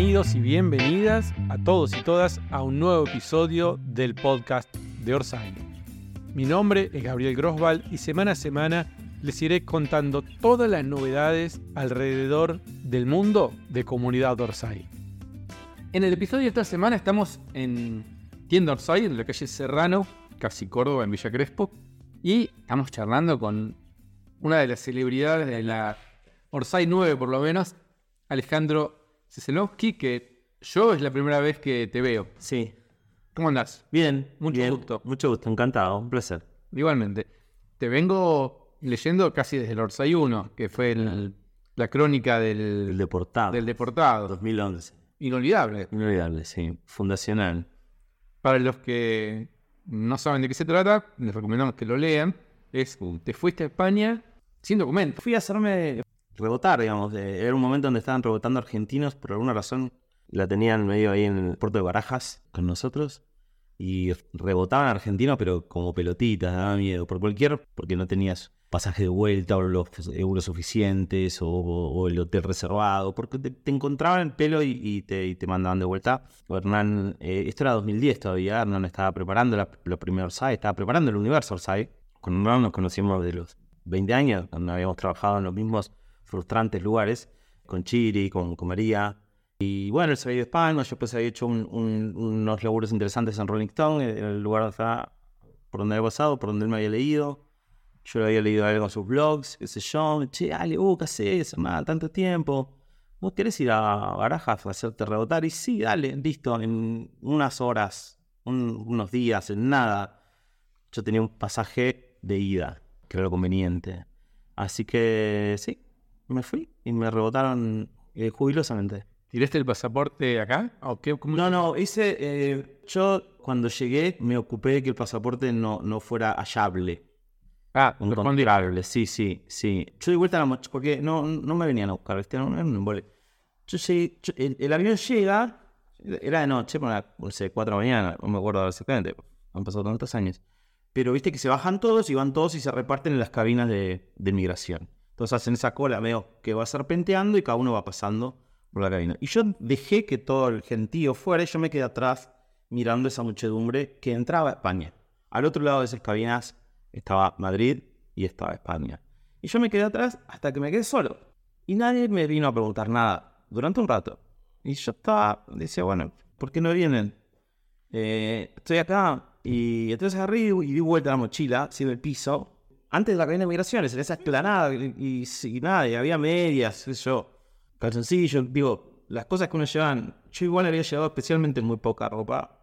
Bienvenidos y bienvenidas a todos y todas a un nuevo episodio del podcast de Orsay. Mi nombre es Gabriel Grosval y semana a semana les iré contando todas las novedades alrededor del mundo de comunidad Orsay. En el episodio de esta semana estamos en Tienda Orsay, en la calle Serrano, casi Córdoba, en Villa Crespo, y estamos charlando con una de las celebridades de la Orsay 9 por lo menos, Alejandro Ceselowski, que yo es la primera vez que te veo. Sí. ¿Cómo andás? Bien, Mucho bien. gusto. Mucho gusto, encantado, un placer. Igualmente. Te vengo leyendo casi desde el Orsay 1, que fue el- la crónica El del, deportado. del deportado. 2011. Inolvidable. Inolvidable, sí. Fundacional. Para los que no saben de qué se trata, les recomendamos que lo lean. Es, te fuiste a España sin documento. Fui a hacerme rebotar, digamos. de- era un momento donde estaban rebotando argentinos, por alguna razón la tenían medio ahí en el puerto de Barajas con nosotros. Y rebotaban argentinos, pero como pelotitas, daba miedo. Por cualquier, porque no tenías pasaje de vuelta o los euros suficientes o, el hotel reservado, porque te, encontraban el pelo y, te, mandaban de vuelta. Hernán, eh, esto era 2010 todavía, Hernán estaba preparando la, los primeros Orsay, estaba preparando el universo Orsay. Con Hernán nos conocimos de los 20 años, cuando habíamos trabajado en los mismos frustrantes lugares, con Chiri, con, con María. Y bueno, él se había ido a España, yo después había hecho un- un- unos laburos interesantes en Rolling Stone, en el lugar por donde había pasado, por donde él me había leído. Yo le había leído algo en sus blogs, qué sé yo. Che, Ale, uh, ¿qué haces? Tanto tiempo. ¿Vos querés ir a Barajas a hacerte rebotar? Y sí, dale, listo, en unas horas, un- unos días, en nada. Yo tenía un pasaje de ida, que era lo conveniente. Así que sí, me fui y me rebotaron eh, jubilosamente. ¿Tiraste el pasaporte acá? ¿O qué? ¿Cómo- No, no, hice. eh, yo cuando llegué me ocupé de que el pasaporte no, no fuera hallable. Ah. Encontrable, sí, sí, sí. Yo di vuelta a la mochila, porque no, no me venían a buscar, ¿viste? No, no embole. Yo llegué, yo- el, el avión llega, era de noche, la, no sé, 4 de la mañana, no me acuerdo exactamente, han pasado tantos años. Pero viste que se bajan todos y van todos y se reparten en las cabinas de, de migración. Entonces hacen esa cola medio que va serpenteando y cada uno va pasando por la cabina. Y yo dejé que todo el gentío fuera y yo me quedé atrás mirando esa muchedumbre que entraba a España. Al otro lado de esas cabinas estaba Madrid y estaba España. Y yo me quedé atrás hasta que me quedé solo. Y nadie me vino a preguntar nada durante un rato. Y yo estaba, decía, bueno, ¿por qué no vienen? Eh, estoy acá. Y entonces agarré y di vuelta la mochila, así del piso, antes de la cadena de migraciones, en esa explanada, y, y- y nada, y había medias, qué sé yo, calzoncillos, digo, las cosas que uno llevan. Yo igual había llevado especialmente muy poca ropa.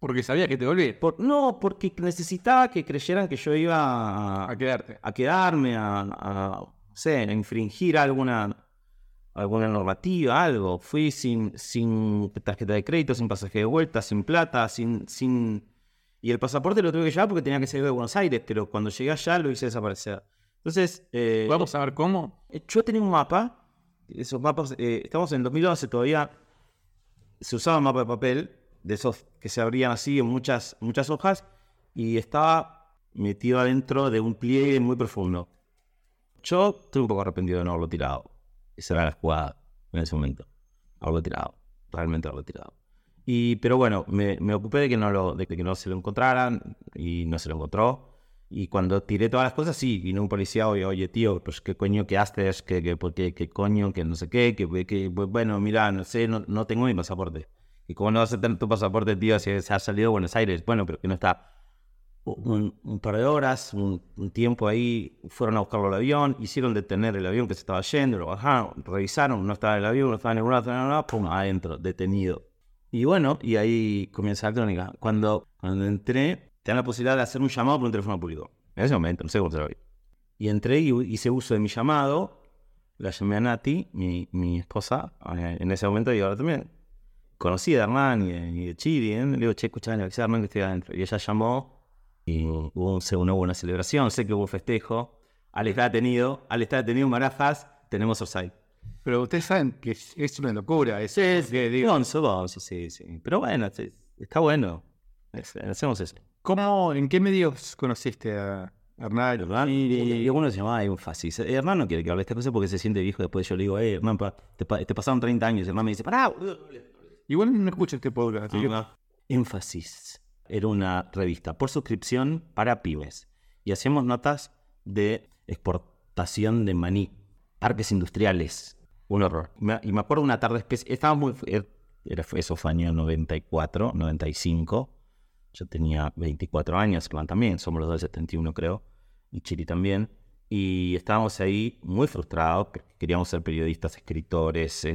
Porque sabía que te volví Por, no, porque necesitaba que creyeran que yo iba a, a quedarte. a quedarme, a, a, no sé, a infringir alguna, alguna normativa, algo. Fui sin, sin tarjeta de crédito, sin pasaje de vuelta, sin plata, sin, sin... Y el pasaporte lo tuve que llevar porque tenía que salir de Buenos Aires, pero cuando llegué allá lo hice desaparecer. Entonces, eh, Vamos a ver cómo. eh, Yo tenía un mapa, esos mapas, eh, estamos en 2011 todavía, se usaba mapa de papel, de esos que se abrían así en muchas, muchas hojas, y estaba metido adentro de un pliegue muy profundo. Yo estoy un poco arrepentido de no haberlo tirado. Esa era la jugada en ese momento. Haberlo tirado, realmente haberlo tirado. Y, pero bueno, me, me ocupé de que, no lo, de que no se lo encontraran y no se lo encontró. Y cuando tiré todas las cosas, sí, vino un policía, oye, oye tío, pues qué coño que haces, que, que, qué, qué coño, que no sé qué, que, que bueno, mira, no sé, no, no tengo mi pasaporte. ¿Y cómo no vas a tener tu pasaporte, tío, si se ha salido de Buenos Aires? Bueno, pero que no está un, un par de horas, un, un tiempo ahí, fueron a buscarlo al avión, hicieron detener el avión que se estaba yendo, lo bajaron, revisaron, no estaba el avión, no estaba en ningún lado, pum, adentro, detenido. Y bueno, y ahí comienza la crónica. Cuando, cuando entré, te dan la posibilidad de hacer un llamado por un teléfono público. En ese momento, no sé cómo se lo vi. Y entré y hice uso de mi llamado, la llamé a Nati, mi, mi esposa, eh, en ese momento y ahora también. Conocí a Hernán y de, y de Chiri, ¿eh? le digo, che, escuchá, le Hernán que estoy adentro. Y ella llamó y hubo un- una buena celebración, sé que hubo festejo. Al estar detenido, al estar detenido en tenemos Orsay. Pero ustedes saben que es, es una locura. Es, Sí, que digo, Gonzo, Gonzo, sí, sí. Pero bueno, sí, está bueno. Es- hacemos eso. ¿Cómo, en qué medios conociste a, Hernán. Hernán, y, uno se llamaba énfasis. Hernán no quiere que hable de esta cosa porque se siente viejo. Después yo le digo, eh, Hernán, pa- te, pa- te pasaron 30 años. Hernán me dice, pará. Igual no escucha este podcast. Énfasis. Era una revista por suscripción para pymes. Y hacíamos notas de exportación de maní. Parques industriales. Un horror. Y me acuerdo una tarde especial. Estaba muy. er- Era, eso fue año 94, 95. Yo tenía 24 años, Hernán también. Somos los dos del 71, creo. Y Chiri también. Y estábamos ahí muy frustrados. Queríamos ser periodistas, escritores. eh,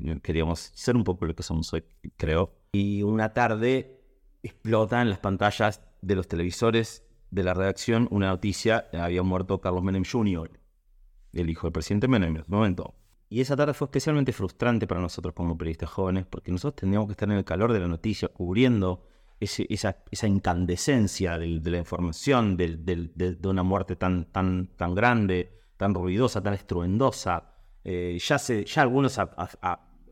eh, queríamos ser un poco lo que somos hoy, creo. Y una tarde explota en las pantallas de los televisores de la redacción una noticia. Había muerto Carlos Menem Jr., el hijo del presidente Menem en ese momento. Y esa tarde fue especialmente frustrante para nosotros como periodistas jóvenes, porque nosotros teníamos que estar en el calor de la noticia, cubriendo esa, incandescencia de la información, de, de una muerte tan, tan, tan grande, tan ruidosa, tan estruendosa. Eh, ya, se, ya algunos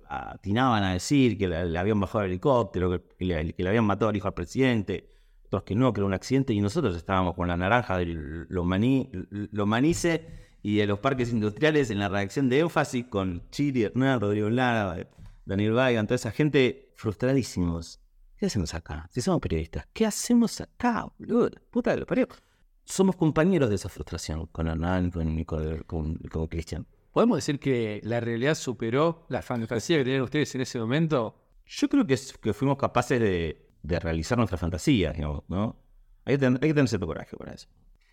atinaban a decir que le, habían bajado el helicóptero, que, le, habían matado al hijo al presidente, otros que no, que era un accidente, y nosotros estábamos con la naranja del Lomaní, Lomanice y de los parques industriales en la redacción de énfasis con Chiri, Hernán, Rodrigo Lara, Daniel Weigand, toda esa gente frustradísimos. ¿Qué hacemos acá? Si somos periodistas, ¿qué hacemos acá, boludo? Puta de los parió. Somos compañeros de esa frustración con Hernán, con, con, con- con Cristian. ¿Podemos decir que la realidad superó la fantasía que tenían ustedes en ese momento? Yo creo que, es- que fuimos capaces de, de realizar nuestra fantasía, digamos, ¿no? Hay que, tener, hay que tener cierto coraje para eso.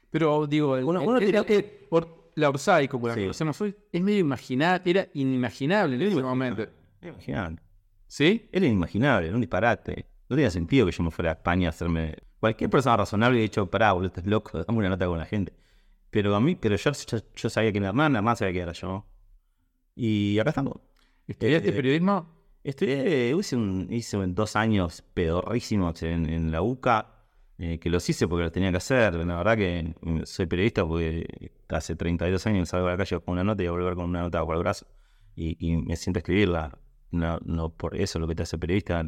Pero digo, Uno- el- uno el- tenía el- que- por la Orsay, como la Sí. conocemos hoy, es medio imaginable, era inimaginable en ese momento. Era inimaginable. ¿Sí? Era inimaginable, era un disparate. No tenía sentido que yo me fuera a España a hacerme. Cualquier persona razonable hubiera dicho, pará, boludo, estás loco, dame una nota con la gente. Pero a mí, pero yo, yo, yo sabía que era Hernán, Hernán sabía que era yo. Y acá estamos. ¿Estudiaste Eh, periodismo? Estudié, hice, un- hice un- dos años pedorrísimos en, en la UCA, eh, que los hice porque los tenía que hacer. La verdad que mm, soy periodista porque hace 32 años salgo a la calle con una nota y voy a volver con una nota bajo el brazo. Y, y me siento a escribirla. No, no por eso lo que te hace periodista,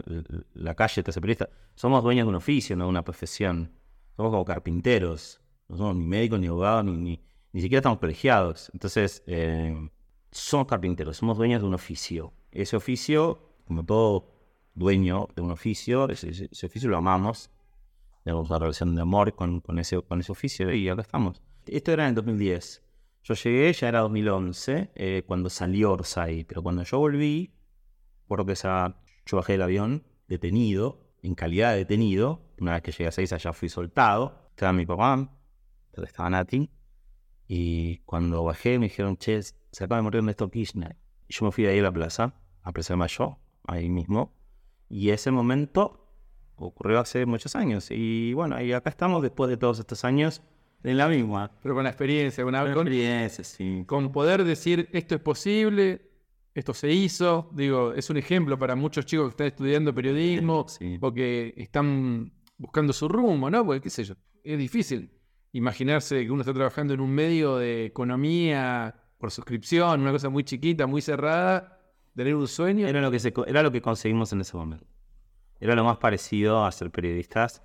la calle te hace periodista. Somos dueños de un oficio, no de una profesión. Somos como carpinteros. No somos ni médicos, ni abogados, ni, ni, ni siquiera estamos colegiados. Entonces, eh, somos carpinteros, somos dueños de un oficio. Ese oficio, como todo dueño de un oficio, ese- ese oficio lo amamos. Tenemos una relación de amor con, con ese, con ese oficio y acá estamos. Esto era en el 2010. Yo llegué, ya era 2011, eh, cuando salió Orsay. Pero cuando yo volví, recuerdo que esa, yo bajé del avión detenido, en calidad de detenido. Una vez que llegué a Seiza ya fui soltado. Estaba mi papá, estaba Nati. Y cuando bajé me dijeron, che, se acaba de morir Néstor Kirchner. Y yo me fui de ahí a la plaza, a Plaza de Mayo, ahí mismo. Y ese momento ocurrió hace muchos años. Y bueno, y acá estamos después de todos estos años en la misma. Pero con la experiencia, con, con, experiencia, sí. con poder decir esto es posible, esto se hizo. Digo, es un ejemplo para muchos chicos que están estudiando periodismo Sí. o que están buscando su rumbo, ¿no? Porque, qué sé yo, es difícil imaginarse que uno está trabajando en un medio de economía por suscripción, una cosa muy chiquita, muy cerrada, tener un sueño. Era lo, que se era lo que conseguimos en ese momento. Era lo más parecido a ser periodistas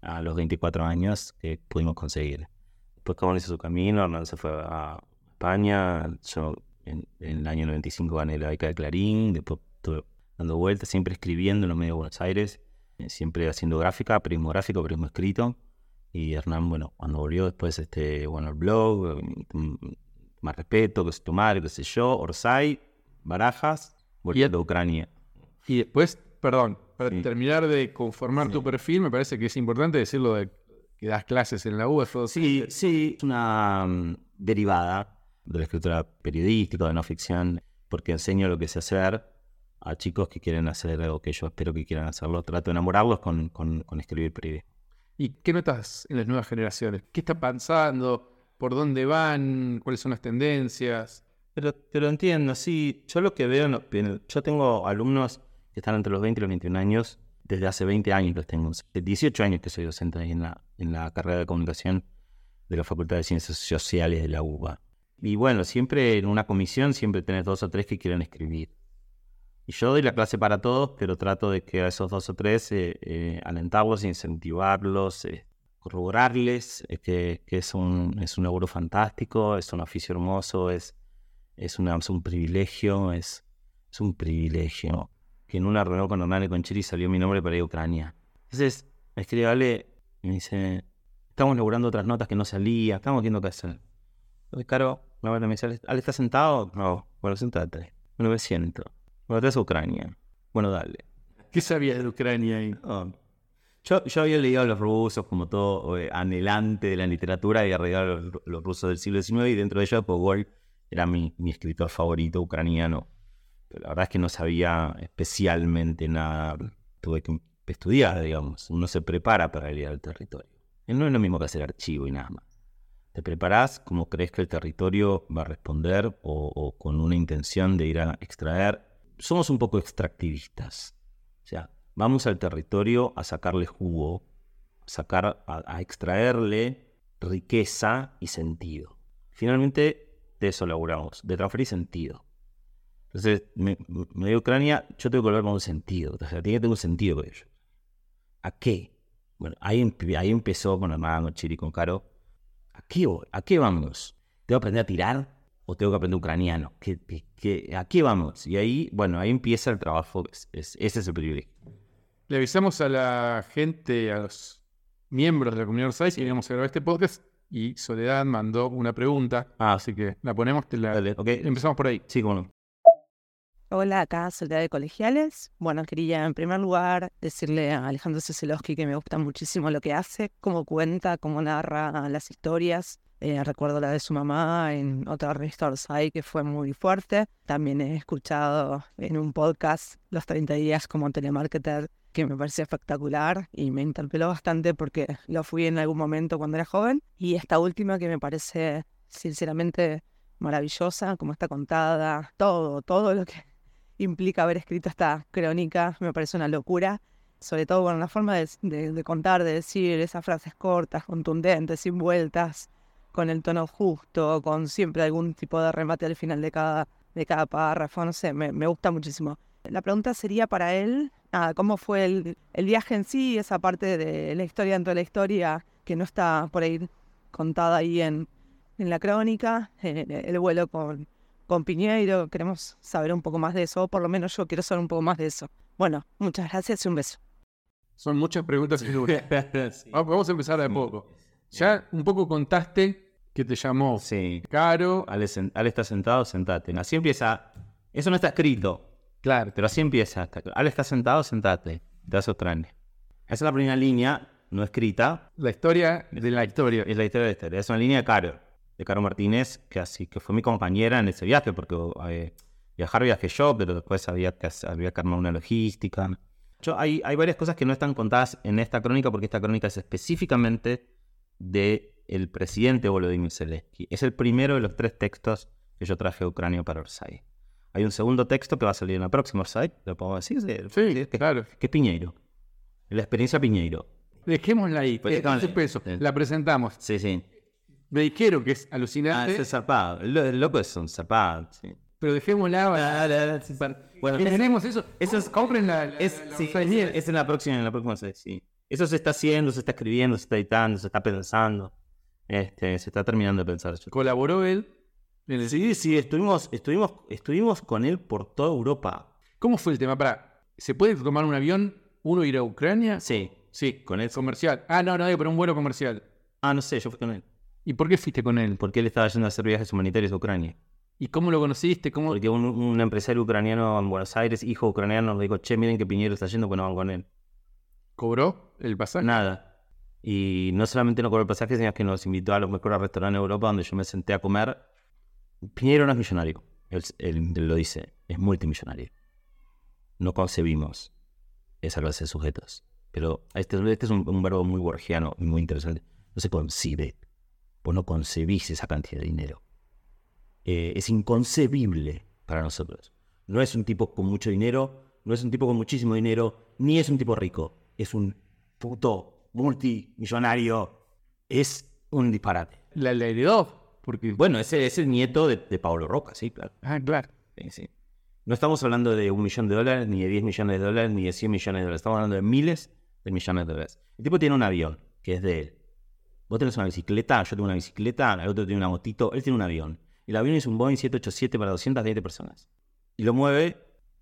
a los 24 años que pudimos conseguir. Después cada uno hizo su camino, Hernán se fue a España, yo en, en el año 95 gané la beca de Clarín, después estuve dando vueltas, siempre escribiendo en los medios de Buenos Aires, eh, siempre haciendo gráfica, periodismo gráfico, periodismo escrito. Y Hernán, bueno, cuando volvió después, este, bueno, el blog, mm, más respeto, que es tu madre, qué sé yo, Orsay, Barajas, volvió de Ucrania. Y después, perdón, para Sí. terminar de conformar tu perfil, me parece que es importante decirlo de que das clases en la U. eso Sí, sí, es una mm, derivada de la escritura periodística, de no ficción, porque enseño lo que sé hacer a chicos que quieren hacer algo que yo espero que quieran hacerlo. Trato de enamorarlos con, con, con escribir periodismo. ¿Y qué notas en las nuevas generaciones? ¿Qué está pasando? ¿Por dónde van? ¿Cuáles son las tendencias? Pero te lo entiendo, sí. Yo lo que veo, yo tengo alumnos que están entre los 20 y los 21 años, desde hace 20 años los tengo. Hace 18 años que soy docente en la, en la carrera de comunicación de la Facultad de Ciencias Sociales de la UBA. Y bueno, siempre en una comisión siempre tenés dos o tres que quieren escribir. Y yo doy la clase para todos, pero trato de que a esos dos o tres eh, eh, alentarlos, incentivarlos, eh, corroborarles eh, que, que es, un, es un laburo fantástico, es un oficio hermoso, es, es, una, es un privilegio, es, es un privilegio. Que en una reunión con Hernán y con Chiri salió mi nombre para ir a Ucrania. Entonces, me escribe Ale y me dice, estamos logrando otras notas que no salía, estamos viendo qué hacer. Entonces, Caro, me dice, Ale, ¿estás sentado? No, bueno, sentate. Bueno, me siento. Bueno, te a Ucrania. Bueno, dale. ¿Qué sabías de Ucrania ahí? Yo, yo, había leído a los rusos como todo eh, anhelante de la literatura, y había leído a los, rusos del siglo XIX y dentro de ellos Pogol era mi, mi, escritor favorito ucraniano. Pero la verdad es que no sabía especialmente nada. Tuve que estudiar, digamos. Uno se prepara para ir al territorio. No es lo mismo que hacer archivo y nada más. Te preparás como crees que el territorio va a responder o, con una intención de ir a extraer. Somos un poco extractivistas. O sea, Vamos al territorio a sacarle jugo, sacar, a, extraerle riqueza y sentido. Finalmente, de eso laburamos, de transferir sentido. Entonces, me, me Ucrania, yo tengo que volver con un sentido. O sea, tiene que tener un sentido con ello. ¿A qué? Bueno, ahí, ahí empezó con Hermano, Chiri, con Caro. ¿A qué, ¿A qué vamos? ¿Tengo que aprender a tirar o tengo que aprender ucraniano? ¿Qué, a qué vamos? Y ahí, bueno, ahí empieza el trabajo. ese es el privilegio. Le avisamos a la gente, a los miembros de la comunidad Orsay que íbamos a grabar este podcast y Soledad mandó una pregunta. Ah, así que la ponemos, te la... empezamos por ahí. Sí, cómo Hola, acá Soledad de Colegiales. Bueno, quería en primer lugar decirle a Alejandro Ceselowski que me gusta muchísimo lo que hace, cómo cuenta, cómo narra las historias. Eh, recuerdo la de su mamá en otra revista Orsay que fue muy fuerte. También he escuchado en un podcast Los 30 días como telemarketer que me parecía espectacular y me interpeló bastante porque lo fui en algún momento cuando era joven. Y esta última que me parece sinceramente maravillosa, como está contada, todo, todo lo que implica haber escrito esta crónica me parece una locura. Sobre todo con la forma de, contar, de decir esas frases cortas, contundentes, sin vueltas, con el tono justo, con siempre algún tipo de remate al final de cada, de cada párrafo, no sé, me, me gusta muchísimo. La pregunta sería para él, cómo fue el, viaje en sí, esa parte de la historia dentro de la historia que no está por ahí contada ahí en, en la crónica, el vuelo con, con Piñeiro, queremos saber un poco más de eso, o por lo menos yo quiero saber un poco más de eso. Bueno, muchas gracias y un beso. Son muchas preguntas Vamos a empezar de a poco. Ya un poco contaste que te llamó sí. Caro. Ale, Ale está sentado, sentate. Así empieza. Eso no está escrito. Claro, pero así empieza. Ale está sentado, sentate. Te vas a Esa es la primera línea, no escrita. La historia de la historia. Es la historia de la historia. Es una línea de Caro, de Caro Martínez, que así que fue mi compañera en ese viaje, porque eh, viajar viaje yo, pero después había que, había que armar una logística. Yo, hay, hay varias cosas que no están contadas en esta crónica, porque esta crónica es específicamente de el presidente Volodymyr Zelensky. Es el primero de los tres textos que yo traje a Ucrania para Orsay. Hay un segundo texto que va a salir en la próxima site, lo podemos decir. Sí, claro. Que es Piñeiro. La experiencia Piñeiro. Dejémosla ahí. Pues peso. La presentamos. Sí, sí. Me dijeron que es alucinante. Ah, es zarpado. El loco es un zarpado. Sí. Pero dejémosla. Ah, bueno, tenemos eso. Eso es, compren la. es, sí, es, en la próxima, en la próxima sí. Eso se está haciendo, se está escribiendo, se está editando, se está pensando. Este, se está terminando de pensar. Colaboró él Sí, sí, estuvimos, estuvimos, estuvimos con él por toda Europa. ¿Cómo fue el tema? Para, ¿Se puede tomar un avión, uno ir a Ucrania? Sí. Sí, con él. Comercial. Ah, no, no, pero un vuelo comercial. Ah, no sé, yo fui con él. ¿Y por qué fuiste con él? Porque él estaba yendo a hacer viajes humanitarios a Ucrania. ¿Y cómo lo conociste? ¿Cómo... Porque un, empresario ucraniano en Buenos Aires, hijo ucraniano, nos dijo, che, miren que Piñero está yendo, pues no van con él. ¿Cobró el pasaje? Nada. Y no solamente no cobró el pasaje, sino que nos invitó a los mejores restaurantes de Europa donde yo me senté a comer Piñero no es millonario, él, lo dice, es multimillonario. No concebimos esa clase de sujetos. Pero este, este es un, verbo muy borgiano y muy interesante. No se concibe. Vos no concebís esa cantidad de dinero. Eh, es inconcebible para nosotros. No es un tipo con mucho dinero, no es un tipo con muchísimo dinero, ni es un tipo rico. Es un puto multimillonario. Es un disparate. La heredó porque, bueno, ese es el nieto de, Pablo Roca, sí, claro. Ah, claro. Sí, No estamos hablando de un millón de dólares, ni de 10 millones de dólares, ni de 100 millones de dólares. Estamos hablando de miles de millones de dólares. El tipo tiene un avión, que es de él. Vos tenés una bicicleta, yo tengo una bicicleta, el otro tiene una motito, él tiene un avión. El avión es un Boeing 787 para 220 personas. Y lo mueve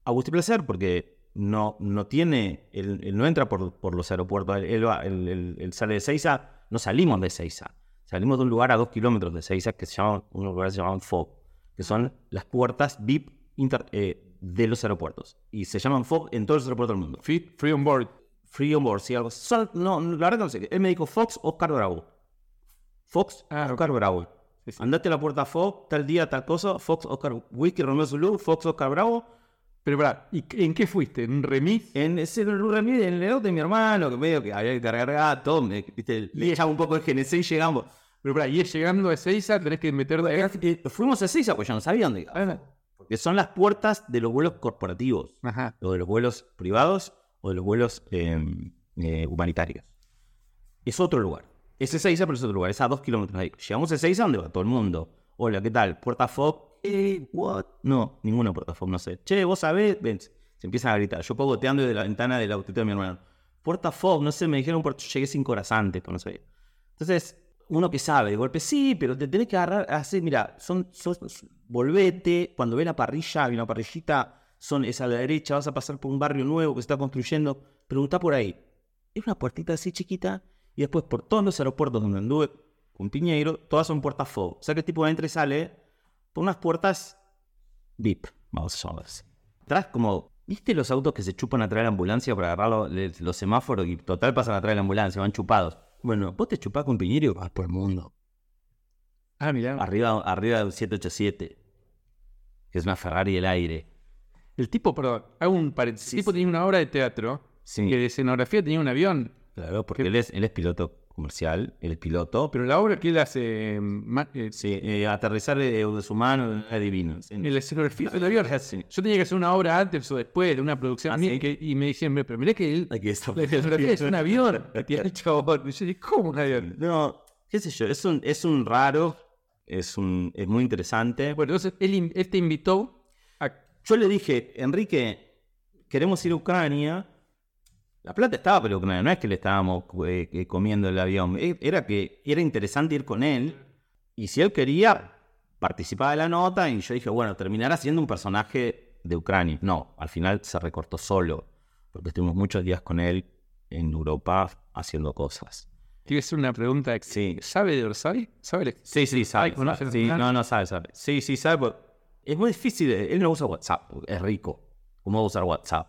a gusto y placer porque no, no tiene, él, él no entra por, por los aeropuertos, él, va- él- él- él sale de Seiza, no salimos de Seiza. Salimos de un lugar a dos kilómetros de Seiza que se llama, un lugar que se llaman FOB, que son las puertas VIP inter- eh, de los aeropuertos. Y se llaman FOB en todos los aeropuertos del mundo. Free, free on board. Free on board, sí, algo. Son- no, la verdad no sé. Él me dijo Fox, Oscar Bravo. Fox, Ah, Oscar Bravo. Sí, sí. Andate a la puerta Fox, tal día, tal cosa. Fox, Oscar, Whisky, Romeo Zulu, Fox, Oscar Bravo. Pero pará, ¿y en qué fuiste? ¿En un remis? En ese remis, en el auto de mi hermano, que medio que había que cargar todo, me, viste, le un poco el GNC y llegamos. Pero pará, y es llegando a Ezeiza, tenés que meter Eh, fuimos a Seiza, pues ya no sabían dónde iba. Porque son las puertas de los vuelos corporativos. Ajá. o de los vuelos privados o de los vuelos eh, eh, humanitarios. Es otro lugar. Es Ezeiza, pero es otro lugar. Es a dos kilómetros ahí. Llegamos a Ezeiza donde va todo el mundo. Hola, ¿qué tal? Puerta FOB. Eh, what? No, ninguna puerta FOB, no sé. Che, vos sabés. Ven, se empiezan a gritar. Yo pongo goteando desde la ventana del autito de mi hermano. Puerta FOB, no sé, me dijeron, por... llegué cinco horas antes, no sé. Entonces, uno que sabe, de golpe, sí, pero te tenés que agarrar así, mira, son- volvete, cuando ve la parrilla, hay una parrillita, son, es a la derecha, vas a pasar por un barrio nuevo que se está construyendo, pregunta por ahí. Es una puertita así chiquita, y después por todos los aeropuertos donde anduve con Piñeiro, todas son puertas FOB. O sea que el tipo entra y sale por unas puertas VIP, vamos a llamarlas. Atrás como, ¿viste los autos que se chupan atrás de la ambulancia para agarrar los, los semáforos y total pasan atrás de la ambulancia, van chupados? Bueno, vos te chupás con Piñeiro y vas por el mundo. Ah, mirá. Arriba, arriba de un 787. Que es una Ferrari del aire. El tipo, perdón, hago un paréntesis. El tipo tenía una obra de teatro Sí. que de escenografía tenía un avión. Claro, porque ¿Qué? él es, él es piloto comercial, él es piloto. Pero la obra que él hace, mm, ma- eh, Sí, eh, aterrizar de, de su mano es divino. Sí. en la escenografía del avión. Sí. Yo tenía que hacer una obra antes o después de una producción Ah, mía ¿sí? que- y me decían, pero mirá que él, Aquí está. la escenografía es un avión que tiene el chabón. Y yo dije, ¿cómo un avión? No, qué sé yo, es un, es un raro, es, un, es muy interesante. Bueno, entonces él, in- él te invitó a... Yo le dije, Enrique, queremos ir a Ucrania. La plata estaba Ucrania, no es que le estábamos eh, eh, comiendo el avión. eh, Era que era interesante ir con él. Y si él quería, participaba de la nota. Y yo dije, bueno, terminará siendo un personaje de Ucrania. No, al final se recortó solo. Porque estuvimos muchos días con él en Europa haciendo cosas. Hacer una pregunta. Sí. ¿Sabe de Orsay? ¿Sabe? Sí, sí, sabe. Ay, ¿conoce sabe. el Sí, no, no sabe, sabe. Sí, sí, sabe. porque Es muy difícil. Él no usa WhatsApp. Es rico. ¿Cómo va a usar WhatsApp?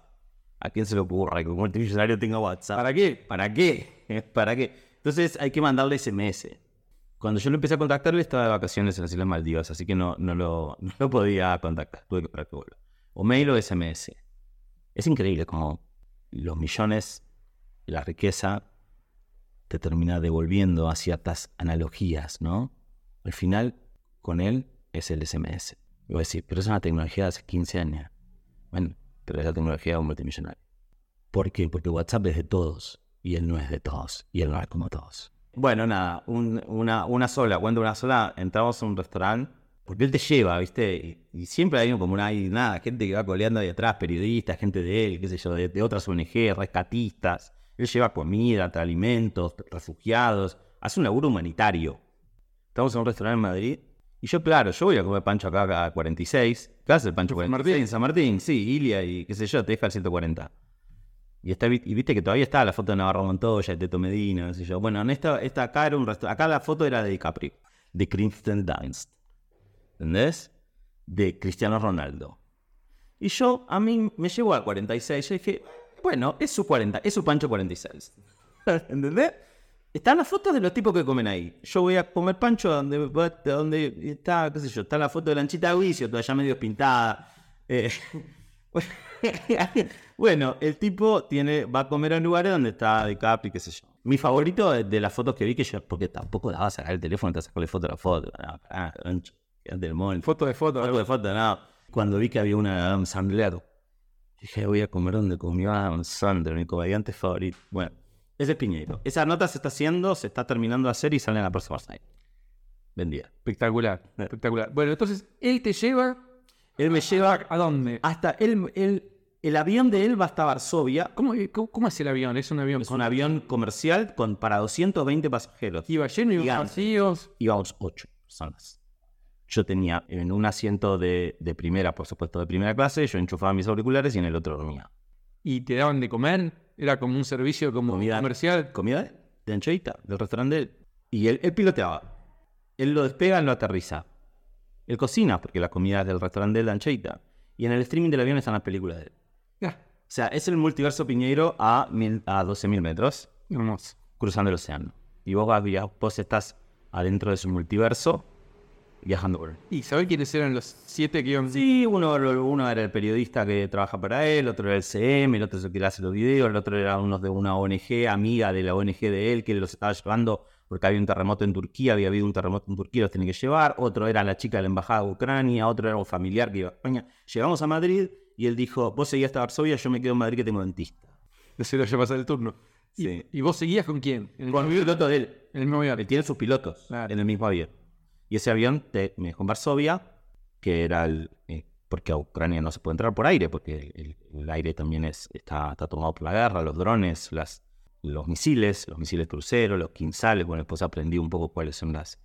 ¿A quién se le ocurre que un multimillonario tenga WhatsApp? ¿Para qué? ¿Para qué? ¿Para qué? Entonces hay que mandarle SMS. Cuando yo lo empecé a contactar, él estaba de vacaciones en las Islas Maldivas, así que no, no, lo, no lo podía contactar. Tuve que esperar que vuelva. O mail o SMS. Es increíble como los millones, la riqueza, te termina devolviendo a ciertas analogías, ¿no? Al final, con él es el SMS. Y voy a decir, pero es una tecnología de hace 15 años. Bueno, pero es la tecnología de un multimillonario. ¿Por qué? Porque WhatsApp es de todos y él no es de todos y él no es como todos. Bueno, nada, un- una, una sola, cuando una sola, entramos a un restaurante, porque él te lleva, ¿viste? Y, siempre hay como una, hay nada, gente que va coleando ahí atrás, periodistas, gente de él, qué sé yo, de, de otras ONG, rescatistas. Él lleva comida, alimentos, refugiados, hace un laburo humanitario. Estamos en un restaurante en Madrid y yo, claro, yo voy a comer pancho acá a 46. ¿Qué hace el pancho San 46? Martín. En San Martín, sí, Ilia y qué sé yo, te deja el 140. Y, está, y viste que todavía está la foto de Navarro Montoya, de Teto Medina, qué sé yo. Bueno, en esta, esta acá era un restaurante. Acá la foto era de DiCaprio, de Kristen Dunst. ¿Entendés? De Cristiano Ronaldo. Y yo, a mí me llegó al 46. Yo dije, bueno, es su 40, es su pancho 46. ¿Entendés? Están las fotos de los tipos que comen ahí. Yo voy a comer pancho donde, donde está, qué sé yo, está la foto de la anchita Guicio, todavía medio pintada. Eh, bueno, el tipo tiene, va a comer en lugares donde está DiCaprio, qué sé yo. Mi favorito de, las fotos que vi, que yo, porque tampoco la vas a sacar el teléfono, te vas a sacarle foto a la foto. No, pará, del mall. Foto de foto. Foto de foto, no. Cuando vi que había una de Adam Sandler, dije, voy a comer donde comió Adam Sandler, mi comediante favorito. Bueno, ese es Piñeiro. Esa nota se está haciendo, se está terminando de hacer y sale en la próxima slide. Vendida. Espectacular, espectacular. Bueno, entonces él te lleva Él me lleva a dónde? hasta él, él El avión de él va hasta Varsovia. ¿Cómo, cómo, cómo es el avión? Es un avión Es un avión comercial con, para 220 pasajeros. Iba lleno y vacíos. Íbamos ocho personas. Yo tenía en un asiento de, de primera, por supuesto, de primera clase, yo enchufaba mis auriculares y en el otro dormía. ¿Y te daban de comer? ¿Era como un servicio como Comida. comercial? Comida de- anchoita, del restaurante de él. Y él, él piloteaba. Él lo despega, él lo aterriza. Él cocina, porque la comida es del restaurante de él de anchoita. Y en el streaming del avión están las películas de él. O sea, es el multiverso Piñeiro a, mil- a 12.000 metros, hermoso. cruzando el océano. Y vos, vas, vos estás adentro de su multiverso, viajando por él. ¿Y sabés quiénes eran los siete que iban? Sí, uno, uno era el periodista que trabaja para él, otro era el CM, el otro es el que le hace los videos, el otro era uno de una ONG, amiga de la ONG de él, que los estaba llevando porque había un terremoto en Turquía, había habido un terremoto en Turquía, los tenía que llevar, otro era la chica de la embajada de Ucrania, otro era un familiar que iba a España. Llegamos a Madrid y él dijo, vos seguías hasta Varsovia, yo me quedo en Madrid que tengo dentista. Se lo ya pasar el turno. ¿Y, Sí. ¿Y vos seguías con quién? ¿En el, Con el piloto de él. en el mismo avión? Él tiene sus pilotos Claro. en el mismo avión. Y ese avión te, me dejó en Varsovia, que era el. eh, porque a Ucrania no se puede entrar por aire, porque el, el aire también es, está, está tomado por la guerra, los drones, las, los misiles, los misiles cruceros, los quinzales. Bueno, después aprendí un poco cuáles son las,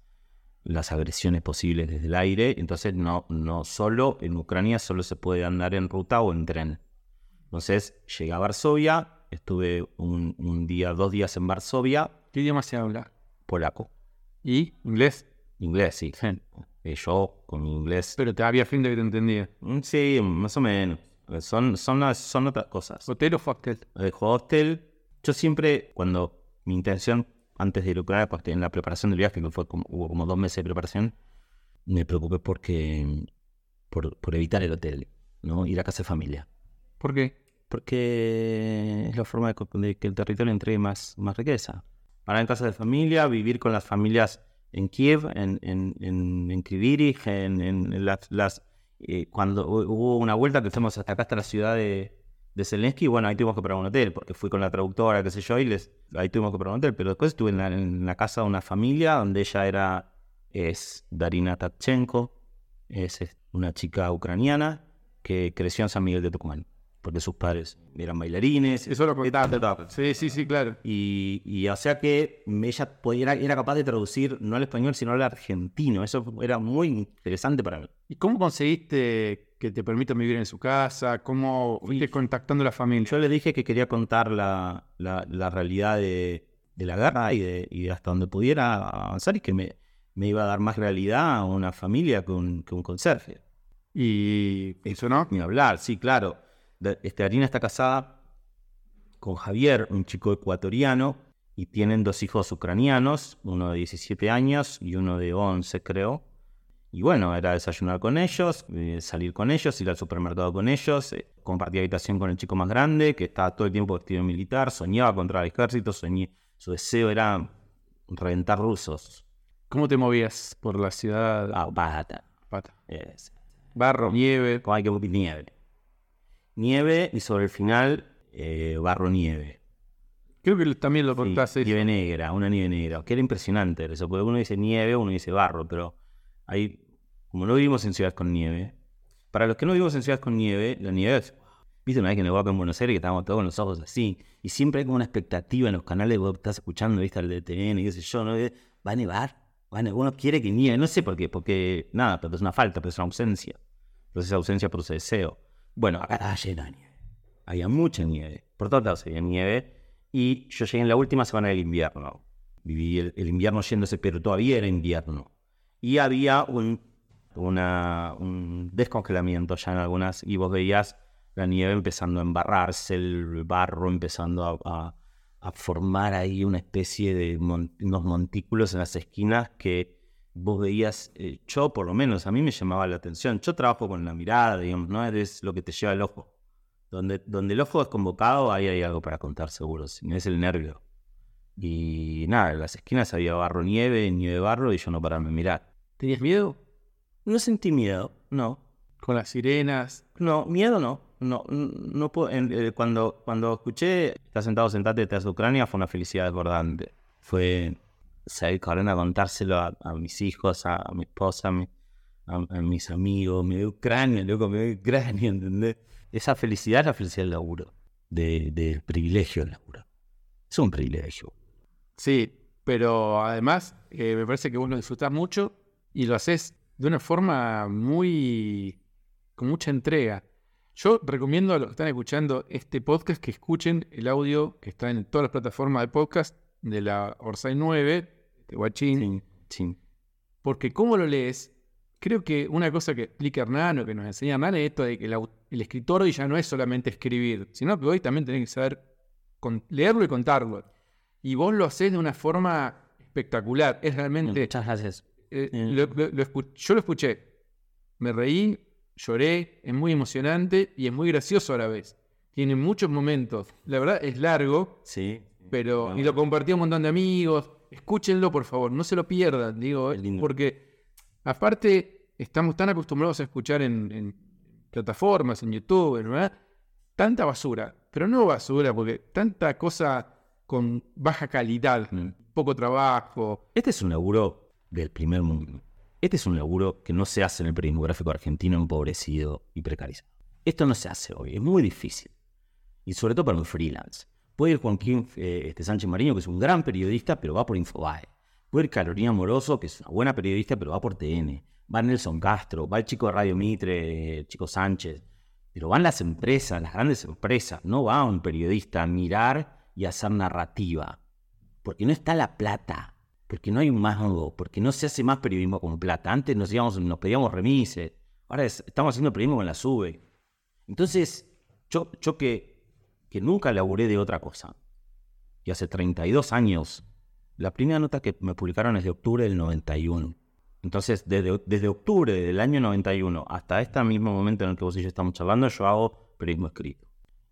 las agresiones posibles desde el aire. Entonces, no, no solo en Ucrania solo se puede andar en ruta o en tren. Entonces, llegué a Varsovia, estuve un, un día, dos días en Varsovia, ¿Qué idioma se habla? polaco. ¿Y? ¿Inglés? Inglés, sí. Eh, yo con mi inglés. Pero te había gente que te entendía. mm, Sí, más o menos. Eh, Son, son, las- son otras cosas. ¿Hotel o hostel? Eh, hostel. Yo siempre, cuando mi intención antes de ir a Ucrania, porque en la preparación del viaje, que fue como, hubo como dos meses de preparación, me preocupé porque por, por evitar el hotel, ¿no? Ir a casa de familia. ¿Por qué? Porque es la forma de, de que el territorio entregue más, más riqueza. Para en casa de familia, vivir con las familias en Kiev, en, en, en, en Kryvyi Rih, en, en- las... las eh, cuando hu- hubo una vuelta que fuimos hasta acá, hasta la ciudad de, de Zelensky, bueno, ahí tuvimos que parar un hotel, porque fui con la traductora, qué sé yo, y les, ahí tuvimos que parar un hotel. Pero después estuve en la, casa de una familia donde ella era, es Darina Tatchenko, es una chica ucraniana que creció en San Miguel de Tucumán, porque sus padres eran bailarines. Eso lo contaste. Sí, sí, sí, claro. Y, y o sea que ella era, era capaz de traducir no al español, sino al argentino. Eso era muy interesante para mí. ¿Y cómo conseguiste que te permitan vivir en su casa? ¿Cómo fuiste contactando a la familia? Yo le dije que quería contar la, la- la realidad de, de la guerra y de, y hasta donde pudiera avanzar y que me, me iba a dar más realidad a una familia que un, que un conserje. ¿Y funcionó? Ni hablar, sí, claro. Este, Arina está casada con Javier, un chico ecuatoriano, y tienen dos hijos ucranianos, uno de 17 años y uno de 11, creo. Y bueno, era desayunar con ellos, eh, salir con ellos, ir al supermercado con ellos, eh, compartir habitación con el chico más grande, que estaba todo el tiempo vestido militar, soñaba contra el ejército, soñé, su deseo era reventar rusos. ¿Cómo te movías por la ciudad? Ah. Pata. Es- Barro, nieve. como hay que nieve. Nieve y sobre el final eh, barro nieve. Creo que también lo Sí, contaste. nieve negra, una nieve negra. Que era impresionante eso, porque uno dice nieve, uno dice barro, pero ahí, como no vivimos en ciudades con nieve, para los que no vivimos en ciudades con nieve, la nieve es. Viste una vez que nevó acá en Buenos Aires que estábamos todos con los ojos así, y siempre hay como una expectativa en los canales, vos estás escuchando, viste, al DTN, y qué sé yo, ¿no? Va a nevar, va a nevar, uno quiere que nieve, no sé por qué, porque nada, pero es una falta, pero es una ausencia. Entonces esa ausencia produce deseo. Bueno, acá estaba lleno de nieve. Había mucha nieve. Por todos lados había nieve. Y yo llegué en la última semana del invierno. Viví el, el invierno yéndose, pero todavía era invierno. Y había un, un descongelamiento ya en algunas. Y vos veías la nieve empezando a embarrarse, el barro empezando a, a- formar ahí una especie de unos montículos en las esquinas que vos veías, eh, yo por lo menos, a mí me llamaba la atención. Yo trabajo con la mirada, digamos, no es lo que te lleva el ojo. Donde, donde el ojo es convocado, ahí hay algo para contar seguro, si no es el nervio. Y nada, en las esquinas había barro nieve, nieve barro, y yo no paraba de mirar. ¿Tenías miedo? No sentí miedo, no. Con las sirenas. No, miedo no. No, no puedo, eh, cuando, cuando escuché Estás sentado, sentate, te das Ucrania, fue una felicidad desbordante. Fue salir corriendo a contárselo a, mis hijos, a, mi esposa, a, mi- a- a mis amigos. Me a Ucrania, loco, me a Ucrania, ¿entendés? esa felicidad es la felicidad del laburo, de- del privilegio del laburo. Es un privilegio. Sí, pero además eh, me parece que vos lo disfrutás mucho y lo haces de una forma muy. con mucha entrega. Yo recomiendo a los que están escuchando este podcast que escuchen el audio que está en todas las plataformas de podcast de la Orsay 9, de Guachín, Sí, sí. porque como lo lees, creo que una cosa que explica Hernán o que nos enseña Hernán es esto de que el, escritor hoy ya no es solamente escribir, sino que hoy también tenés que saber con- leerlo y contarlo. Y vos lo haces de una forma espectacular. Es realmente. Muchas gracias. eh, lo- lo- lo escu- yo lo escuché. Me reí, lloré, es muy emocionante y es muy gracioso a la vez. Tiene muchos momentos. La verdad es largo, Sí. Pero. Bueno. Y lo compartí a un montón de amigos. Escúchenlo, por favor, no se lo pierdan, digo, porque aparte estamos tan acostumbrados a escuchar en, en plataformas, en YouTube, ¿verdad? tanta basura, pero no basura, porque tanta cosa con baja calidad, Mm. poco trabajo. Este es un laburo del primer mundo. Este es un laburo que no se hace en el periodismo gráfico argentino empobrecido y precarizado. Esto no se hace hoy, es muy difícil. Y sobre todo para un freelance. Puede ir Joaquín eh, este, Sánchez Mariño, que es un gran periodista, pero va por Infobae. Puede ir Carolina Moroso, que es una buena periodista, pero va por TN. Va Nelson Castro, va el chico de Radio Mitre, el chico Sánchez. Pero van las empresas, las grandes empresas. No va un periodista a mirar y a hacer narrativa. Porque no está la plata. Porque no hay un mango. Porque no se hace más periodismo con plata. Antes nos, íbamos, nos pedíamos remises. Ahora es- estamos haciendo periodismo con la SUBE. Entonces, yo, yo que, que nunca laburé de otra cosa. Y hace 32 años, la primera nota que me publicaron es de octubre del 91. Entonces, desde, desde octubre del año 91 hasta este mismo momento en el que vos y yo estamos charlando, yo hago periodismo escrito.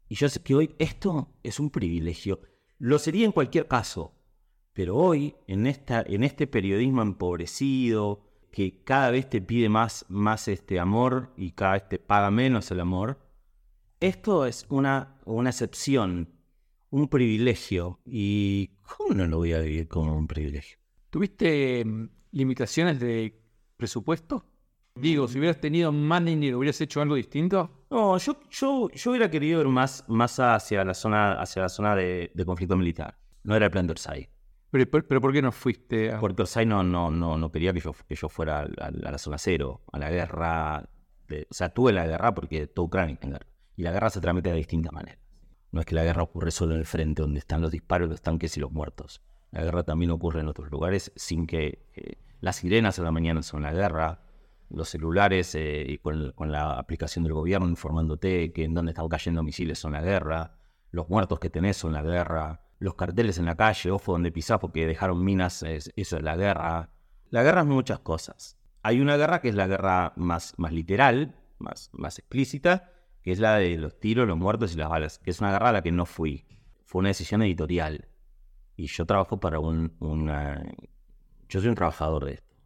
Y yo sé que hoy esto es un privilegio. Lo sería en cualquier caso. Pero hoy, en, esta, en este periodismo empobrecido, que cada vez te pide más, más este amor y cada vez te paga menos el amor, esto es una, una excepción, un privilegio. ¿Y cómo no lo voy a vivir como un privilegio? ¿Tuviste mm, limitaciones de presupuesto? Digo, si hubieras tenido más dinero, ¿hubieras hecho algo distinto? No, yo, yo, yo hubiera querido ir más, más hacia la zona, hacia la zona de, de conflicto militar. No era el plan de Orsay. Pero, pero- pero ¿por qué no fuiste a... Porque Orsay no, no, no, no quería que yo, que yo fuera a, a- a la zona cero, a la guerra. de- o sea, tuve la guerra porque toda Ucrania en guerra. Y la guerra se tramite de distintas maneras. No es que la guerra ocurre solo en el frente, donde están los disparos, los tanques y los muertos. La guerra también ocurre en otros lugares sin que eh, las sirenas a la mañana son la guerra, los celulares eh, y con, con la aplicación del gobierno informándote que en dónde están cayendo misiles son la guerra, los muertos que tenés son la guerra, los carteles en la calle, ojo donde pisás porque dejaron minas, es- eso es la guerra. La guerra es muchas cosas. Hay una guerra que es la guerra más, más literal, más, más explícita, que es la de los tiros, los muertos y las balas, que es una guerra a la que no fui. Fue una decisión editorial. Y yo trabajo para un. Yo soy un trabajador de esto.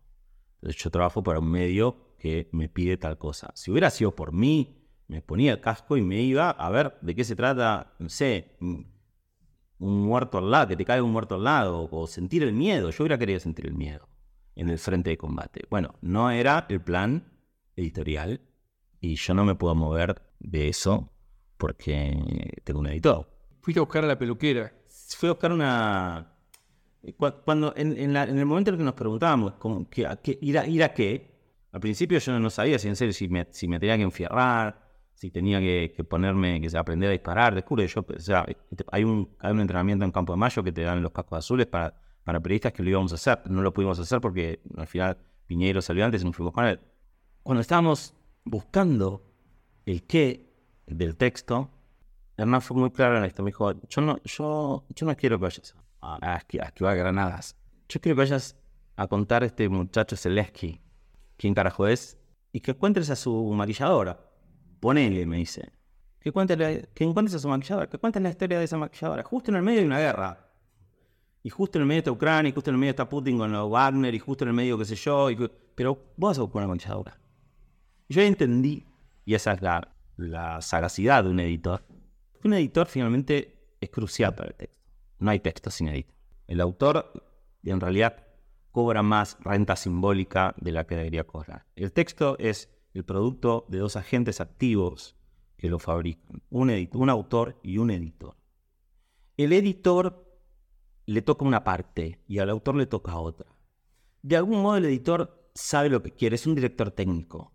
Yo trabajo para un medio que me pide tal cosa. Si hubiera sido por mí, me ponía el casco y me iba a ver de qué se trata, no sé, un muerto al lado, que te cae un muerto al lado, o sentir el miedo. Yo hubiera querido sentir el miedo en el frente de combate. Bueno, no era el plan editorial y yo no me puedo mover de eso porque tengo un editor. Fuiste a buscar a la peluquera. Fui a buscar una... cu- Cuando, en, en la- en el momento en el que nos preguntábamos cómo- qué- a qué- ir, a, ir a qué, al principio yo no sabía si en serio si me, si me tenía que enfierrar, si tenía que, que ponerme, que aprender a disparar. Descubre yo, o sea, hay un, hay un entrenamiento en Campo de Mayo que te dan los cascos azules para, para periodistas que lo íbamos a hacer. No lo pudimos hacer porque al final Piñeiro salió antes y nos fuimos con él. Cuando estábamos buscando el qué del texto, Hernán fue muy claro en esto. Me dijo, yo no, yo, yo no quiero que vayas a, a, a esquivar granadas. Yo quiero que vayas a contar a este muchacho Zelensky, quién carajo es, y que encuentres a su maquilladora. Ponele, me dice. Que, cuentes la- que encuentres a su maquilladora, que cuentes la historia de esa maquilladora. Justo en el medio de una guerra. Y justo en el medio está Ucrania, y justo en el medio está Putin con los Wagner, y justo en el medio qué sé yo. y pero vos vas a buscar una maquilladora. Yo entendí, y esa es la, la sagacidad de un editor, un editor finalmente es crucial para el texto. No hay texto sin editor. El autor, en realidad, cobra más renta simbólica de la que debería cobrar. El texto es el producto de dos agentes activos que lo fabrican, un, edit- un autor y un editor. El editor le toca una parte y al autor le toca otra. De algún modo el editor sabe lo que quiere, es un director técnico.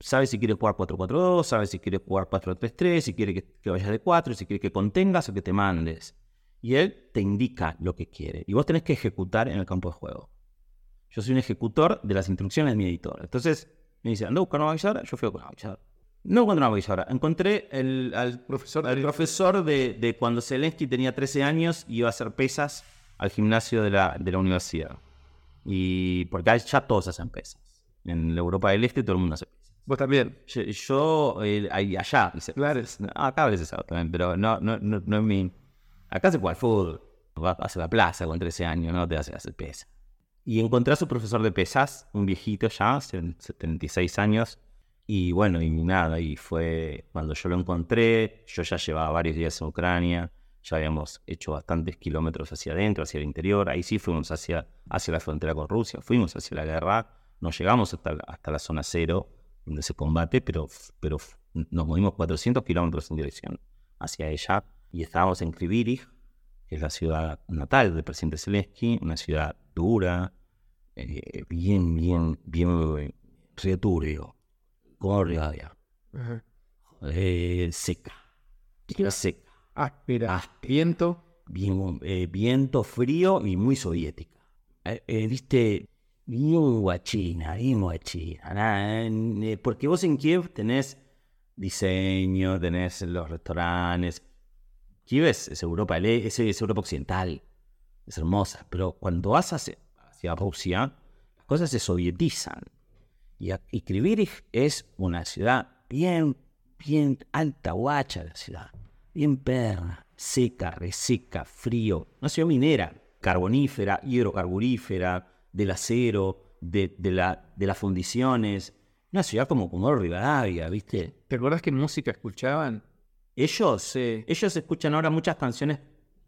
Sabe si quiere jugar 4-4-2, sabe si quiere jugar 4-3-3, si quiere que, que vayas de 4, si quiere que contengas o que te mandes. Y él te indica lo que quiere. Y vos tenés que ejecutar en el campo de juego. Yo soy un ejecutor de las instrucciones de mi editor. Entonces me dice, anda a buscar una maquilladora. Yo fui a buscar una. No encontré una maquilladora. Encontré el, al profesor, al profesor de, de cuando Zelensky tenía 13 años y iba a hacer pesas al gimnasio de la, de la universidad. Y porque ya todos hacen pesas. En la Europa del Este todo el mundo hace pesas. Vos también. Yo, yo, eh, ahí- allá hice Claro. No, Acá a veces hago también, pero no, no, no, no es mi... Acá se juega al fútbol. Vas a la plaza con 13 años, no te hace hacer pesas. Y encontré a su profesor de pesas, un viejito ya, 76 años. Y bueno, y nada, y fue cuando yo lo encontré, yo ya llevaba varios días en Ucrania, ya habíamos hecho bastantes kilómetros hacia adentro, hacia el interior, ahí sí fuimos hacia, hacia la frontera con Rusia, fuimos hacia la guerra, no llegamos hasta, hasta la zona cero, donde se combate, pero, pero nos movimos 400 kilómetros en dirección hacia ella, y estábamos en Krivirich, que es la ciudad natal del presidente Zelensky, una ciudad dura, eh, bien, bien, bien returbio, Ajá. eh, seca, seca, mira. Ah. Viento. bien, eh, viento frío y muy soviética. Eh, eh, Viste, bien guachina, bien guachina, nada, eh, porque vos en Kiev tenés diseño, tenés los restaurantes. Kiev es, Europa, E- es, Europa occidental, es hermosa, pero cuando vas hacia, hacia Rusia, las cosas se sovietizan. Y, y Krivirich es una ciudad bien, bien alta, guacha la ciudad. Bien perra, seca, reseca, frío. Una ciudad minera, carbonífera, hidrocarburífera, del acero, de, de la, de las fundiciones. Una ciudad como Comodoro Rivadavia, ¿viste? ¿Te acordás qué música escuchaban? Ellos, Sí. ellos escuchan ahora muchas canciones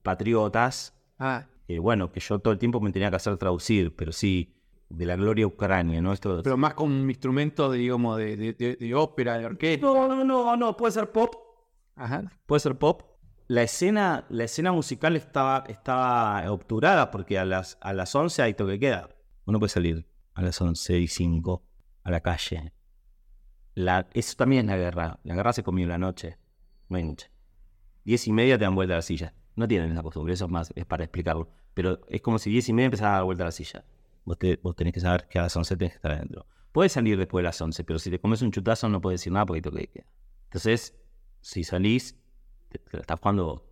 patriotas, Ah, bueno, que yo todo el tiempo me tenía que hacer traducir, pero sí, de la gloria ucrania, ¿no? Esto, pero más con un instrumento, digamos, de, de, de- de ópera, de orquesta. no, no, no, no, puede ser pop, Ajá. puede ser pop. La escena, la escena musical estaba, estaba obturada porque a las, a las 11 hay toque queda. Uno puede salir a las 11 y 5 a la calle. Eso también es la guerra. La guerra se comió en la noche. No hay noche. 10 y media te dan vuelta a la silla. No tienen esa costumbre, eso es más, es para explicarlo. Pero es como si 10 y media empezara a dar vuelta a la silla. Vos, te- tenés que saber que a las 11 tenés que estar adentro. Puedes salir después de las 11, pero si te comes un chutazo no puedes decir nada porque de queda. Entonces, si salís, te, te la estás jugando vos.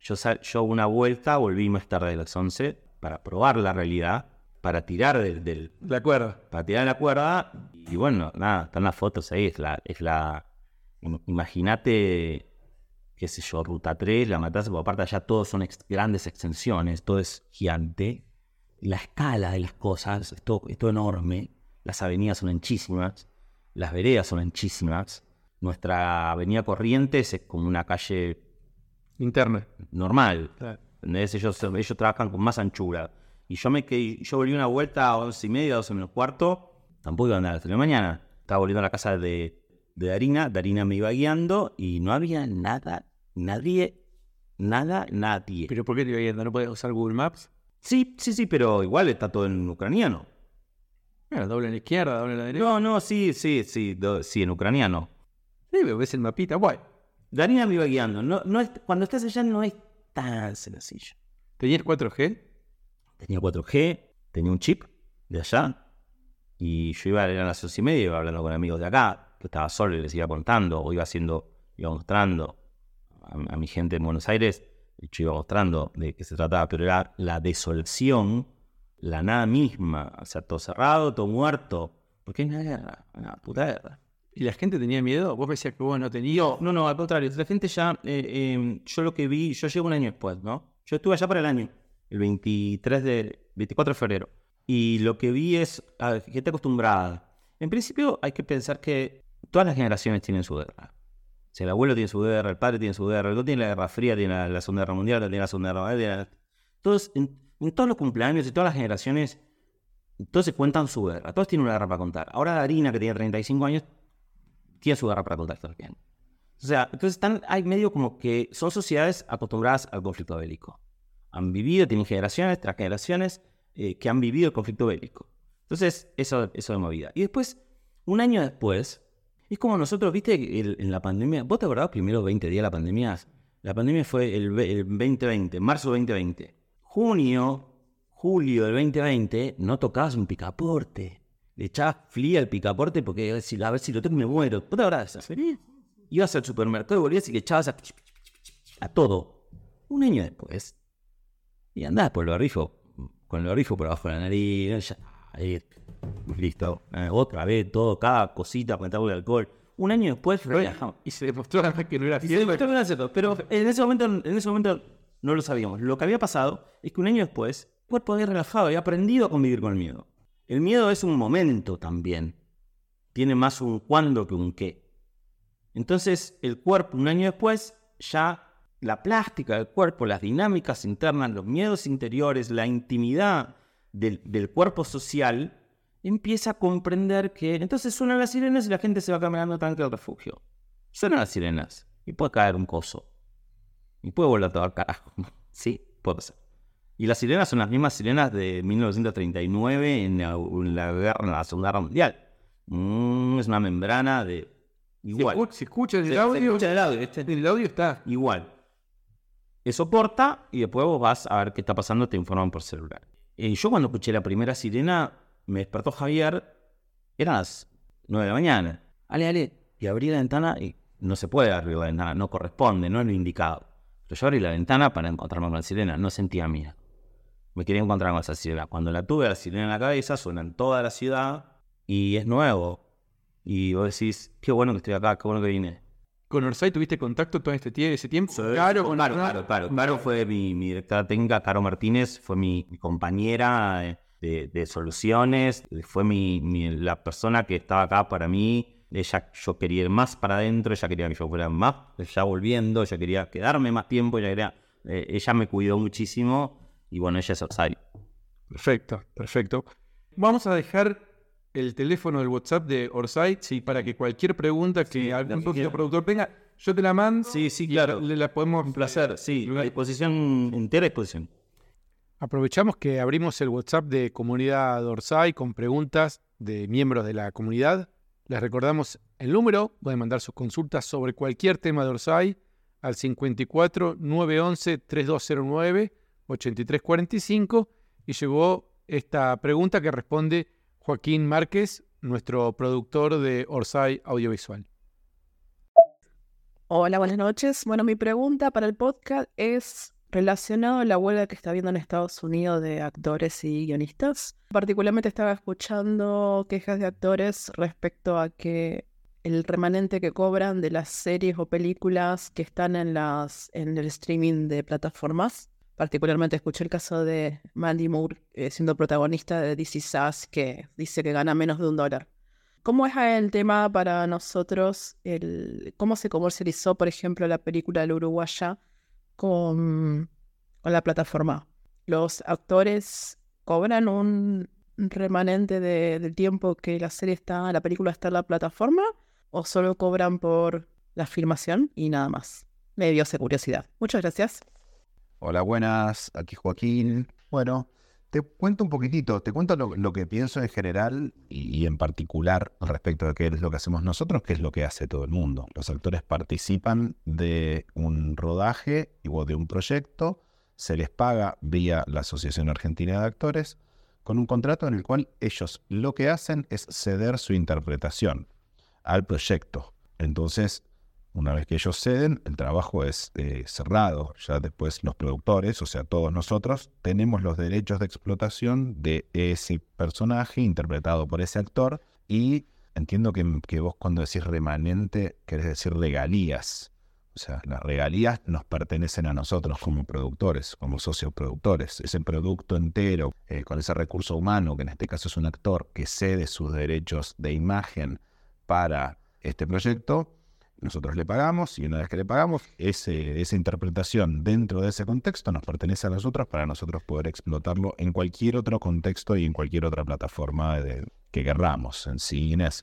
Yo, sal- yo una vuelta volví más tarde de las 11 para probar la realidad, para tirar del, del- De acuerdo. para tirar la cuerda. Y bueno, nada, están las fotos ahí. Es la, es la. im- Imagínate, qué sé yo, ruta 3, la matanza, porque aparte allá todos son ex- grandes extensiones, todo es gigante. La escala de las cosas es todo, es todo enorme. Las avenidas son anchísimas, las veredas son anchísimas. Nuestra avenida Corrientes es como una calle Interna. normal. Claro. Ellos, ellos trabajan con más anchura. Y yo me quedé, yo volví una vuelta a once y media, 12 menos cuarto. Tampoco iba a andar hasta la mañana. Estaba volviendo a la casa de, de Darina. Darina me iba guiando y no había nada, nadie, nada, nadie. ¿Pero por qué te iba yendo? ¿No podías usar Google Maps? sí, sí, sí, pero igual está todo en ucraniano. Bueno, doble a la izquierda, doble a la derecha. No, no, sí, sí, sí, do- sí, en ucraniano. Sí, pero ves el mapita. Bueno, Darina me iba guiando. No, no es, cuando estás allá no es tan sencillo. ¿tenías 4G? Tenía 4G, tenía un chip de allá. Y yo iba a las once y media, iba hablando con amigos de acá, que estaba solo y les iba contando, o iba haciendo, iba mostrando a, a mi gente en Buenos Aires, y yo iba mostrando de qué se trataba, pero era la desolación, la nada misma, o sea, todo cerrado, todo muerto, porque es una guerra, una puta guerra. ¿Y la gente tenía miedo? Vos decías que vos no tenías. No, no, al contrario. La gente ya, eh, eh, yo lo que vi, yo llego un año después, ¿no? Yo estuve allá para el año, el 23 de, 24 de febrero. Y lo que vi es a gente acostumbrada. En principio hay que pensar que todas las generaciones tienen su guerra. O sea, el abuelo tiene su guerra, el padre tiene su guerra, el otro tiene la Guerra Fría, tiene la, la Segunda Guerra Mundial, tiene la Segunda Guerra Todos, en, en todos los cumpleaños y todas las generaciones, todos se cuentan su guerra. Todos tienen una guerra para contar. Ahora Darina, que tiene 35 años, tiene su guerra para contar también. O sea, entonces están, hay medio como que son sociedades acostumbradas al conflicto bélico. Han vivido, tienen generaciones tras generaciones eh, que han vivido el conflicto bélico. Entonces, eso, eso de movida. Y después, un año después, es como nosotros, viste, en la pandemia, ¿vos te acordás primero 20 días de la pandemia? La pandemia fue el, el 2020, marzo 2020. Junio, julio del 2020, no tocabas un picaporte. Le echabas fría al picaporte porque a ver si, a ver si lo tengo me muero. ¿Vos te acordás? Ibas al supermercado y volvías y le echabas a, a todo. Un año después, y andás por el barrifo, con el barrifo por abajo de la nariz, ya, ahí, listo. Eh, otra vez, todo, cada cosita el alcohol. Un año después, y se demostró además que no era cierto. Pero en ese, momento, en ese momento no lo sabíamos. Lo que había pasado es que un año después, el cuerpo había relajado, había aprendido a convivir con el miedo. El miedo es un momento también. Tiene más un cuándo que un qué. Entonces, el cuerpo, un año después, ya la plástica del cuerpo, las dinámicas internas, los miedos interiores, la intimidad del, cuerpo social, empieza a comprender que entonces suenan las sirenas y la gente se va caminando tanque al refugio. Suenan las sirenas y puede caer un coso. Y puede volver a todo carajo. sí, puede ser. Y las sirenas son las mismas sirenas de 1939 en la, guerra, en la Segunda Guerra Mundial. Mm, es una membrana de... Igual. Se, escucha, el audio. el audio. Este. El audio está. Igual. Eso corta y después vos vas a ver qué está pasando, te informan por celular. Y yo cuando escuché la primera sirena, me despertó Javier, eran las 9 de la mañana. Ale, ale. Y abrí la ventana y no se puede abrir la ventana, no corresponde, no es lo indicado. Pero yo abrí la ventana para encontrarme con la sirena, no sentía mía. Me quería encontrar con esa sirena. Cuando la tuve, la sirena en la cabeza, suena en toda la ciudad y es nuevo. Y vos decís, qué bueno que estoy acá, qué bueno que vine. ¿Con Orsay tuviste contacto todo este ese tiempo? claro, claro, claro, claro. Claro fue mi, directora técnica, Caro Martínez, fue mi, compañera de, soluciones, fue mi, la persona que estaba acá para mí. Ella, yo quería ir más para adentro, ella quería que yo fuera más, ya volviendo, ella quería quedarme más tiempo, ella, quería, eh, ella me cuidó muchísimo y bueno, ella es Orsay. Perfecto, perfecto. Vamos a dejar el teléfono del WhatsApp de Orsay sí. para que cualquier pregunta que algún productor tenga, yo te la mando. Sí, sí, claro. Le la podemos. Un placer, sí. A disposición, entera disposición. Aprovechamos que abrimos el WhatsApp de comunidad Orsay con preguntas de miembros de la comunidad. Les recordamos el número, pueden mandar sus consultas sobre cualquier tema de Orsay al 54 911 3209 8345 y llegó esta pregunta que responde Joaquín Márquez, nuestro productor de Orsay Audiovisual. Hola, buenas noches. Bueno, mi pregunta para el podcast es relacionado a la huelga que está habiendo en Estados Unidos de actores y guionistas. Particularmente estaba escuchando quejas de actores respecto a que el remanente que cobran de las series o películas que están en las en el streaming de plataformas Particularmente escuché el caso de Mandy Moore eh, siendo protagonista de DC Sass que dice que gana menos de un dólar. ¿Cómo es el tema para nosotros? El, ¿Cómo se comercializó, por ejemplo, la película La Uruguaya con, con la plataforma? ¿Los actores cobran un remanente del tiempo que la serie está, la película está en la plataforma? ¿O solo cobran por la filmación y nada más? Me dio esa curiosidad. Muchas gracias. Hola, buenas, aquí Joaquín. Bueno, te cuento un poquitito, te cuento lo, que pienso en general y, en particular respecto de qué es lo que hacemos nosotros, qué es lo que hace todo el mundo. Los actores participan de un rodaje o de un proyecto, se les paga vía la Asociación Argentina de Actores, con un contrato en el cual ellos lo que hacen es ceder su interpretación al proyecto. Entonces, una vez que ellos ceden, el trabajo es eh, cerrado. Ya después los productores, o sea, todos nosotros, tenemos los derechos de explotación de ese personaje interpretado por ese actor. Y entiendo que, vos cuando decís remanente, querés decir regalías. O sea, las regalías nos pertenecen a nosotros como productores, como socios productores. Ese producto entero, eh, con ese recurso humano, que en este caso es un actor que cede sus derechos de imagen para este proyecto, nosotros le pagamos y una vez que le pagamos, esa interpretación dentro de ese contexto nos pertenece a nosotros para nosotros poder explotarlo en cualquier otro contexto y en cualquier otra plataforma que querramos, en cines.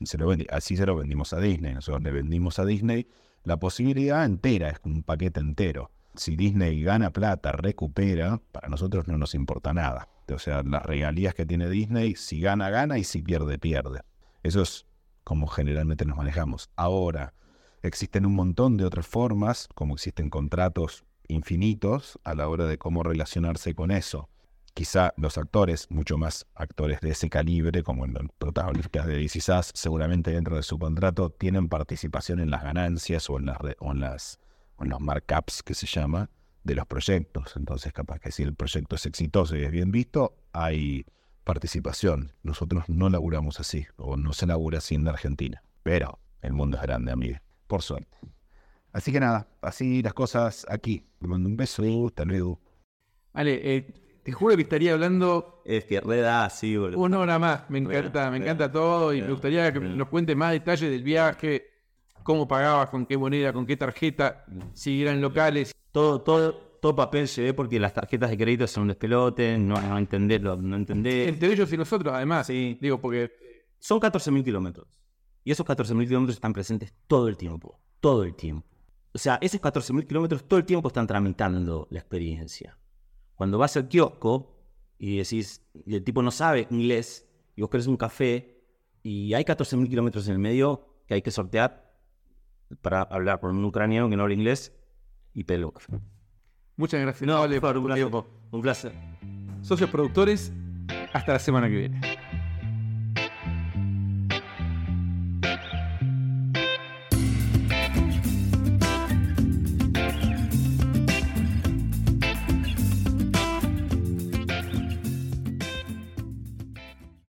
así se lo vendimos a Disney. Nosotros le vendimos a Disney la posibilidad entera, es un paquete entero. Si Disney gana plata, recupera, para nosotros no nos importa nada. O sea, las regalías que tiene Disney, si gana, gana y si pierde, pierde. Eso es como generalmente nos manejamos. Ahora, existen un montón de otras formas, como existen contratos infinitos a la hora de cómo relacionarse con eso. Quizá los actores, mucho más actores de ese calibre, como en los protagonistas de DC seguramente dentro de su contrato tienen participación en las ganancias o en las, o en las los markups que se llama de los proyectos. Entonces, capaz que si el proyecto es exitoso y es bien visto, hay participación. Nosotros no laburamos así, o no se labura así en Argentina. Pero el mundo es grande, amigo. Por suerte. Así que nada, así las cosas aquí. Te mando un beso, hasta luego. Vale, eh, te juro que estaría hablando Es que reda así, boludo. una hora más. Me encanta, me encanta todo y me gustaría que nos cuente más detalles del viaje, cómo pagabas, con qué moneda, con qué tarjeta, si eran locales. Todo, todo, todo papel llevé porque las tarjetas de crédito son un despelote, no, no entenderlo, no entender. Entre ellos y nosotros, además. Sí. Digo, porque Son 14.000 kilómetros. Y esos 14.000 kilómetros están presentes todo el tiempo. Todo el tiempo. O sea, esos 14.000 kilómetros todo el tiempo están tramitando la experiencia. Cuando vas al kiosco y decís, y el tipo no sabe inglés, y vos querés un café, y hay 14.000 kilómetros en el medio que hay que sortear para hablar con un ucraniano que no habla inglés y un café. muchas gracias. No, Vale, por un placer. Un placer. Socios productores, hasta la semana que viene.